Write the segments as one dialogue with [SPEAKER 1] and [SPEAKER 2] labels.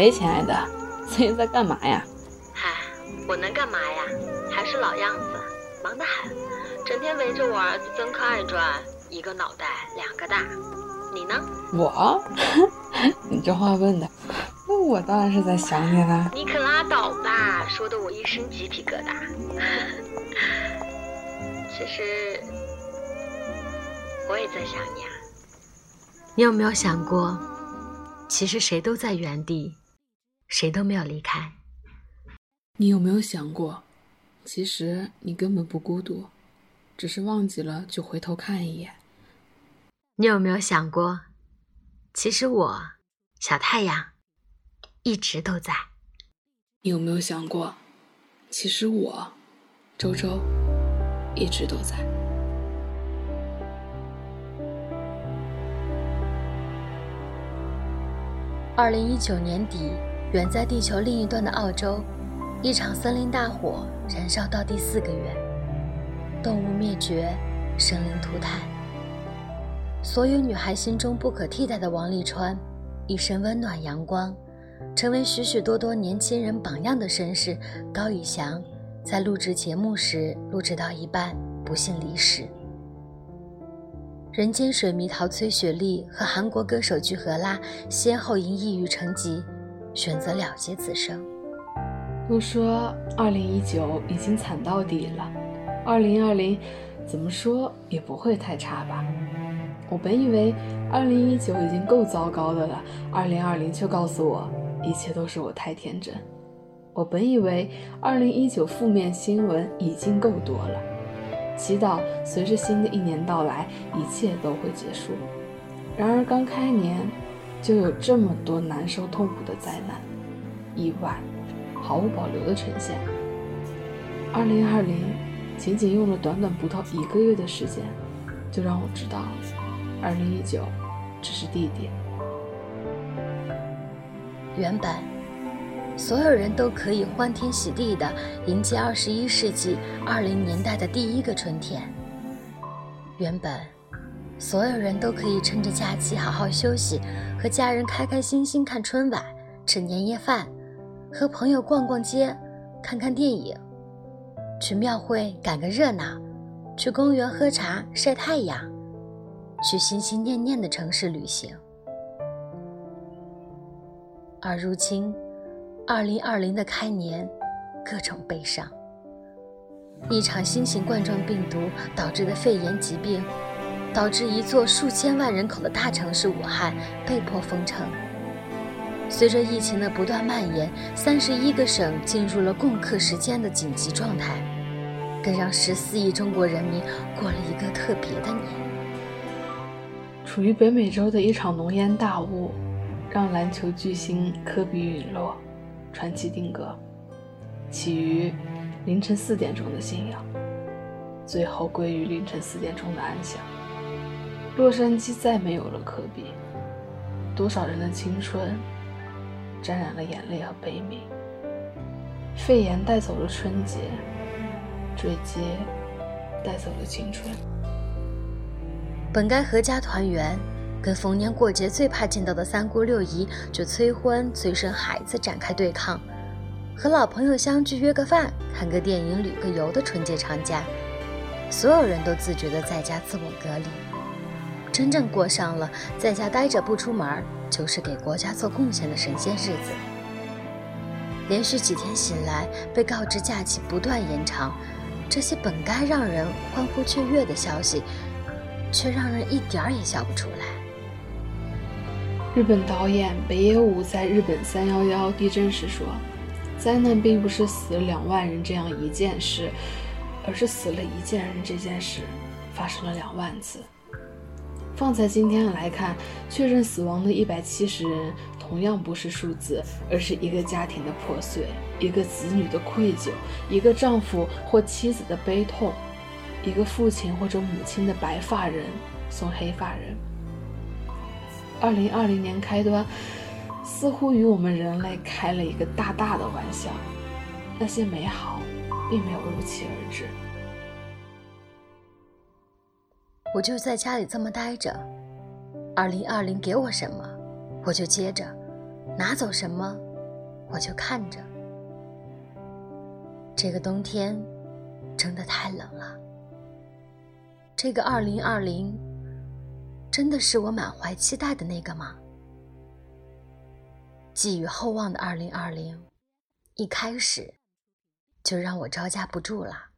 [SPEAKER 1] 喂，
[SPEAKER 2] 亲爱的，最近在干嘛呀？
[SPEAKER 1] 嗨，我能干嘛呀？还是老样子，忙得很，整天围着我儿子曾可爱转，一个脑袋两个大。你呢？
[SPEAKER 2] 我？你这话问的，那我当然是在想你了。
[SPEAKER 1] 你可拉倒吧，说的我一身鸡皮疙瘩。其实我也在想你啊。你有没有想过？其实谁都在原地，谁都没有离开。
[SPEAKER 2] 你有没有想过，其实你根本不孤独，只是忘记了就回头看一眼。
[SPEAKER 1] 你有没有想过，其实我小太阳一直都在。
[SPEAKER 2] 你有没有想过，其实我周周一直都在。
[SPEAKER 1] 二零一九年底，远在地球另一端的澳洲，一场森林大火燃烧到第四个月，动物灭绝，生灵涂炭。所有女孩心中不可替代的王沥川，一身温暖阳光，成为许许多多年轻人榜样的绅士高以翔，在录制节目时录制到一半，不幸离世。人间水蜜桃崔雪莉和韩国歌手具荷拉先后因抑郁成疾，选择了结此生。
[SPEAKER 2] 都说二零一九已经惨到底了，二零二零怎么说也不会太差吧？我本以为二零一九已经够糟糕的了，二零二零却告诉我一切都是我太天真。我本以为二零一九负面新闻已经够多了。祈祷随着新的一年到来，一切都会结束。然而刚开年，就有这么多难受痛苦的灾难、意外，毫无保留的呈现。二零二零，仅仅用了短短不到一个月的时间，就让我知道，二零一九只是地点。
[SPEAKER 1] 原本。所有人都可以欢天喜地地迎接二十一世纪二零年代的第一个春天。原本，所有人都可以趁着假期好好休息，和家人开开心心看春晚、吃年夜饭，和朋友逛逛街、看看电影，去庙会赶个热闹，去公园喝茶晒太阳，去心心念念的城市旅行。而如今，二零二零的开年，各种悲伤。一场新型冠状病毒导致的肺炎疾病，导致一座数千万人口的大城市武汉被迫封城。随着疫情的不断蔓延，三十一个省进入了共克时艰的紧急状态，更让十四亿中国人民过了一个特别的年。
[SPEAKER 2] 处于北美洲的一场浓烟大雾，让篮球巨星科比陨落。传奇定格，起于凌晨四点钟的信仰，最后归于凌晨四点钟的安详。洛杉矶再没有了科比，多少人的青春沾染了眼泪和悲鸣。肺炎带走了春节，坠街带走了青春。
[SPEAKER 1] 本该阖家团圆。跟逢年过节最怕见到的三姑六姨，就催婚催生孩子展开对抗；和老朋友相聚约个饭、看个电影、旅个游的春节长假，所有人都自觉的在家自我隔离，真正过上了在家待着不出门就是给国家做贡献的神仙日子。连续几天醒来，被告知假期不断延长，这些本该让人欢呼雀跃的消息，却让人一点儿也笑不出来。
[SPEAKER 2] 日本导演北野武在日本三幺幺地震时说：“灾难并不是死两万人这样一件事，而是死了一件人这件事发生了两万次。”放在今天来看，确认死亡的一百七十人同样不是数字，而是一个家庭的破碎，一个子女的愧疚，一个丈夫或妻子的悲痛，一个父亲或者母亲的白发人送黑发人。二零二零年开端，似乎与我们人类开了一个大大的玩笑。那些美好，并没有如期而至。
[SPEAKER 1] 我就在家里这么待着。二零二零给我什么，我就接着；拿走什么，我就看着。这个冬天真的太冷了。这个二零二零真的是我满怀期待的那个吗？寄予厚望的二零二零，一开始就让我招架不住了。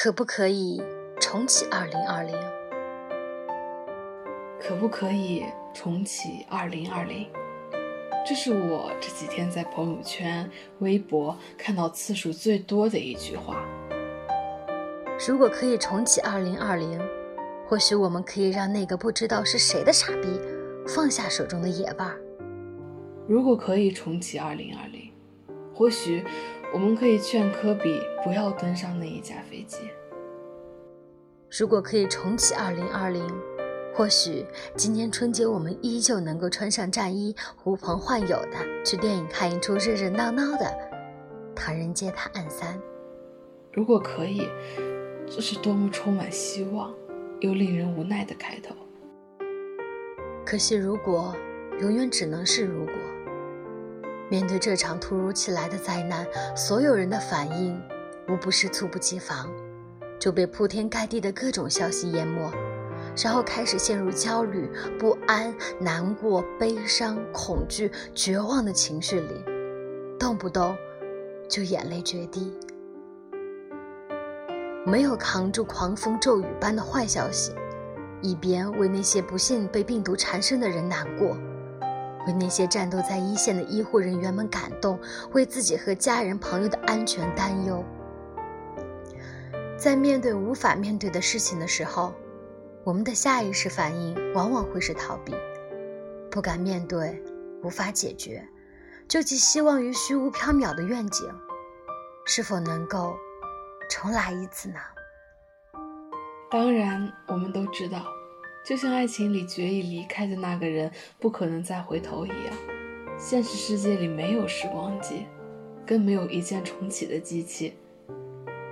[SPEAKER 1] 可不可以重启二零二零？
[SPEAKER 2] 可不可以重启二零二零？这是我这几天在朋友圈、微博看到次数最多的一句话。
[SPEAKER 1] 如果可以重启二零二零，或许我们可以让那个不知道是谁的傻逼放下手中的野味儿。
[SPEAKER 2] 如果可以重启二零二零，或许。我们可以劝科比不要登上那一架飞机。
[SPEAKER 1] 如果可以重启2020，或许今年春节我们依旧能够穿上战衣，呼朋唤友的去电影看一出热热闹闹的《唐人街探案三》。
[SPEAKER 2] 如果可以，这是多么充满希望又令人无奈的开头。
[SPEAKER 1] 可惜，如果永远只能是如果。面对这场突如其来的灾难，所有人的反应无不是猝不及防，就被铺天盖地的各种消息淹没，然后开始陷入焦虑、不安、难过、悲伤、恐惧、绝望的情绪里，动不动就眼泪决堤。没有扛住狂风骤雨般的坏消息，一边为那些不幸被病毒缠身的人难过。为那些战斗在一线的医护人员们感动，为自己和家人朋友的安全担忧。在面对无法面对的事情的时候，我们的下意识反应往往会是逃避，不敢面对，无法解决，就寄希望于虚无缥缈的愿景。是否能够重来一次呢？
[SPEAKER 2] 当然，我们都知道。就像爱情里决意离开的那个人不可能再回头一样，现实世界里没有时光机，更没有一键重启的机器。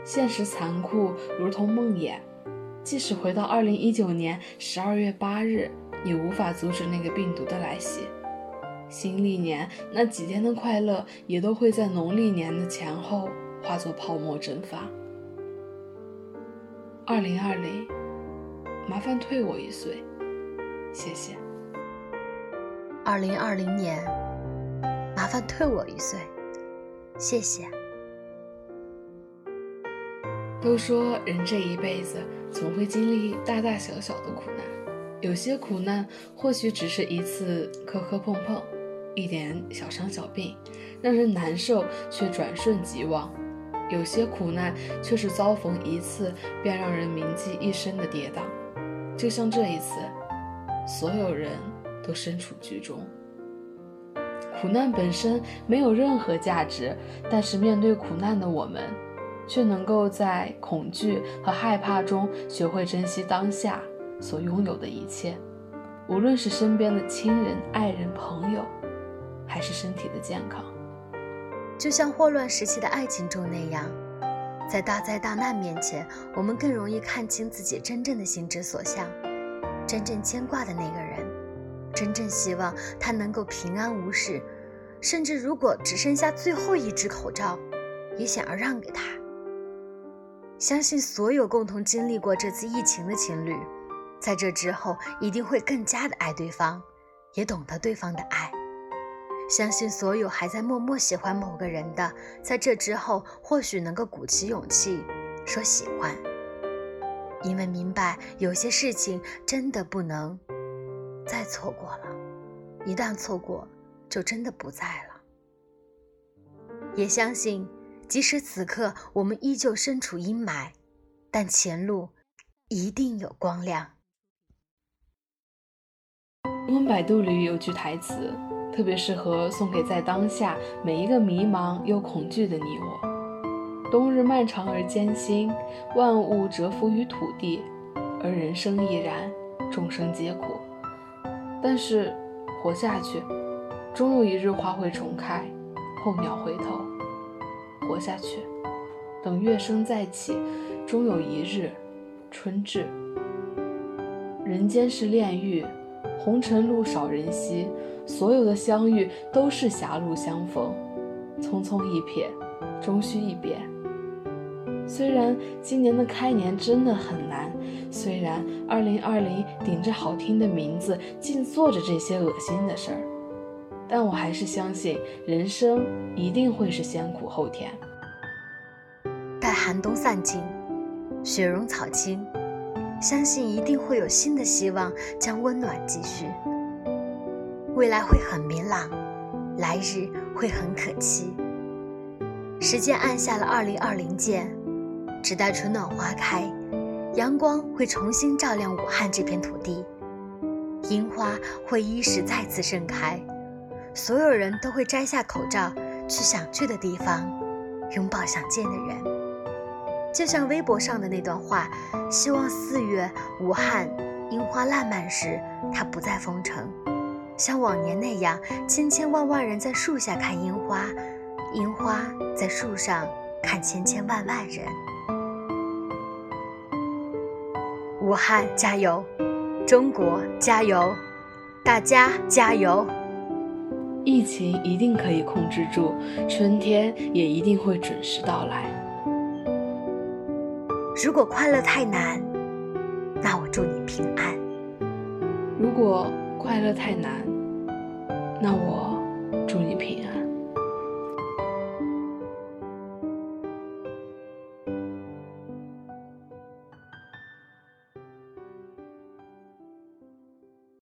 [SPEAKER 2] 现实残酷，如同梦魇。即使回到二零一九年十二月八日，也无法阻止那个病毒的来袭。新历年那几天的快乐，也都会在农历年的前后化作泡沫蒸发。二零二零。麻烦退我一岁，谢谢。
[SPEAKER 1] 二零二零年，麻烦退我一岁，谢谢。
[SPEAKER 2] 都说人这一辈子总会经历大大小小的苦难，有些苦难或许只是一次磕磕碰碰，一点小伤小病，让人难受却转瞬即忘；有些苦难却是遭逢一次便让人铭记一生的跌宕。就像这一次，所有人都身处剧中。苦难本身没有任何价值，但是面对苦难的我们，却能够在恐惧和害怕中学会珍惜当下所拥有的一切，无论是身边的亲人、爱人、朋友，还是身体的健康。
[SPEAKER 1] 就像霍乱时期的爱情中那样。在大灾大难面前，我们更容易看清自己真正的心之所向，真正牵挂的那个人，真正希望他能够平安无事，甚至如果只剩下最后一只口罩，也想要让给他。相信所有共同经历过这次疫情的情侣，在这之后一定会更加的爱对方，也懂得对方的爱。相信所有还在默默喜欢某个人的，在这之后或许能够鼓起勇气说喜欢，因为明白有些事情真的不能再错过了，一旦错过，就真的不在了。也相信，即使此刻我们依旧身处阴霾，但前路一定有光亮。
[SPEAKER 2] 中文百度里有句台词。特别适合送给在当下每一个迷茫又恐惧的你我。冬日漫长而艰辛，万物蛰伏于土地，而人生亦然，众生皆苦。但是活下去，终有一日花会重开，候鸟回头。活下去，等月升再起，终有一日，春至。人间是炼狱，红尘路少人稀，所有的相遇都是狭路相逢，匆匆一瞥，终须一别。虽然今年的开年真的很难，虽然二零二零顶着好听的名字，竟做着这些恶心的事儿，但我还是相信人生一定会是先苦后甜。
[SPEAKER 1] 待寒冬散尽，雪融草青，相信一定会有新的希望将温暖继续。未来会很明朗，来日会很可期。时间按下了二零二零键。只待春暖花开，阳光会重新照亮武汉这片土地，樱花会一时再次盛开，所有人都会摘下口罩，去想去的地方，拥抱想见的人。就像微博上的那段话，希望四月武汉樱花烂漫时，它不再封城，像往年那样，千千万万人在树下看樱花，樱花在树上看千千万万人。武汉加油，中国加油，大家加油！
[SPEAKER 2] 疫情一定可以控制住，春天也一定会准时到来。
[SPEAKER 1] 如果快乐太难，那我祝你平安；
[SPEAKER 2] 如果快乐太难，那我祝你平安。